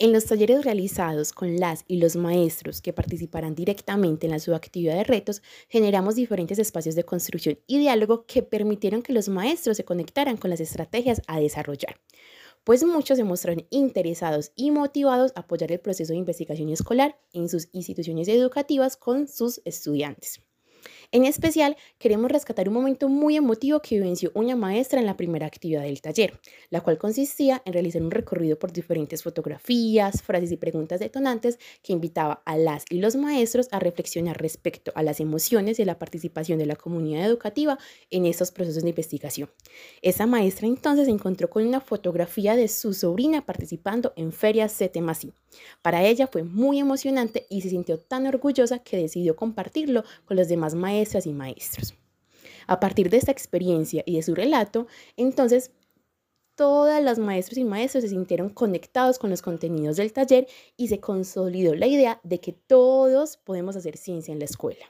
En los talleres realizados con las y los maestros que participarán directamente en la subactividad de retos, generamos diferentes espacios de construcción y diálogo que permitieron que los maestros se conectaran con las estrategias a desarrollar, pues muchos se mostraron interesados y motivados a apoyar el proceso de investigación escolar en sus instituciones educativas con sus estudiantes. En especial, queremos rescatar un momento muy emotivo que vivenció una maestra en la primera actividad del taller, la cual consistía en realizar un recorrido por diferentes fotografías, frases y preguntas detonantes que invitaba a las y los maestros a reflexionar respecto a las emociones y la participación de la comunidad educativa en estos procesos de investigación. Esa maestra entonces se encontró con una fotografía de su sobrina participando en Feria CETEMASI. Para ella fue muy emocionante y se sintió tan orgullosa que decidió compartirlo con los demás maestros maestras y maestros. A partir de esta experiencia y de su relato, entonces todas las maestros y maestros se sintieron conectados con los contenidos del taller y se consolidó la idea de que todos podemos hacer ciencia en la escuela.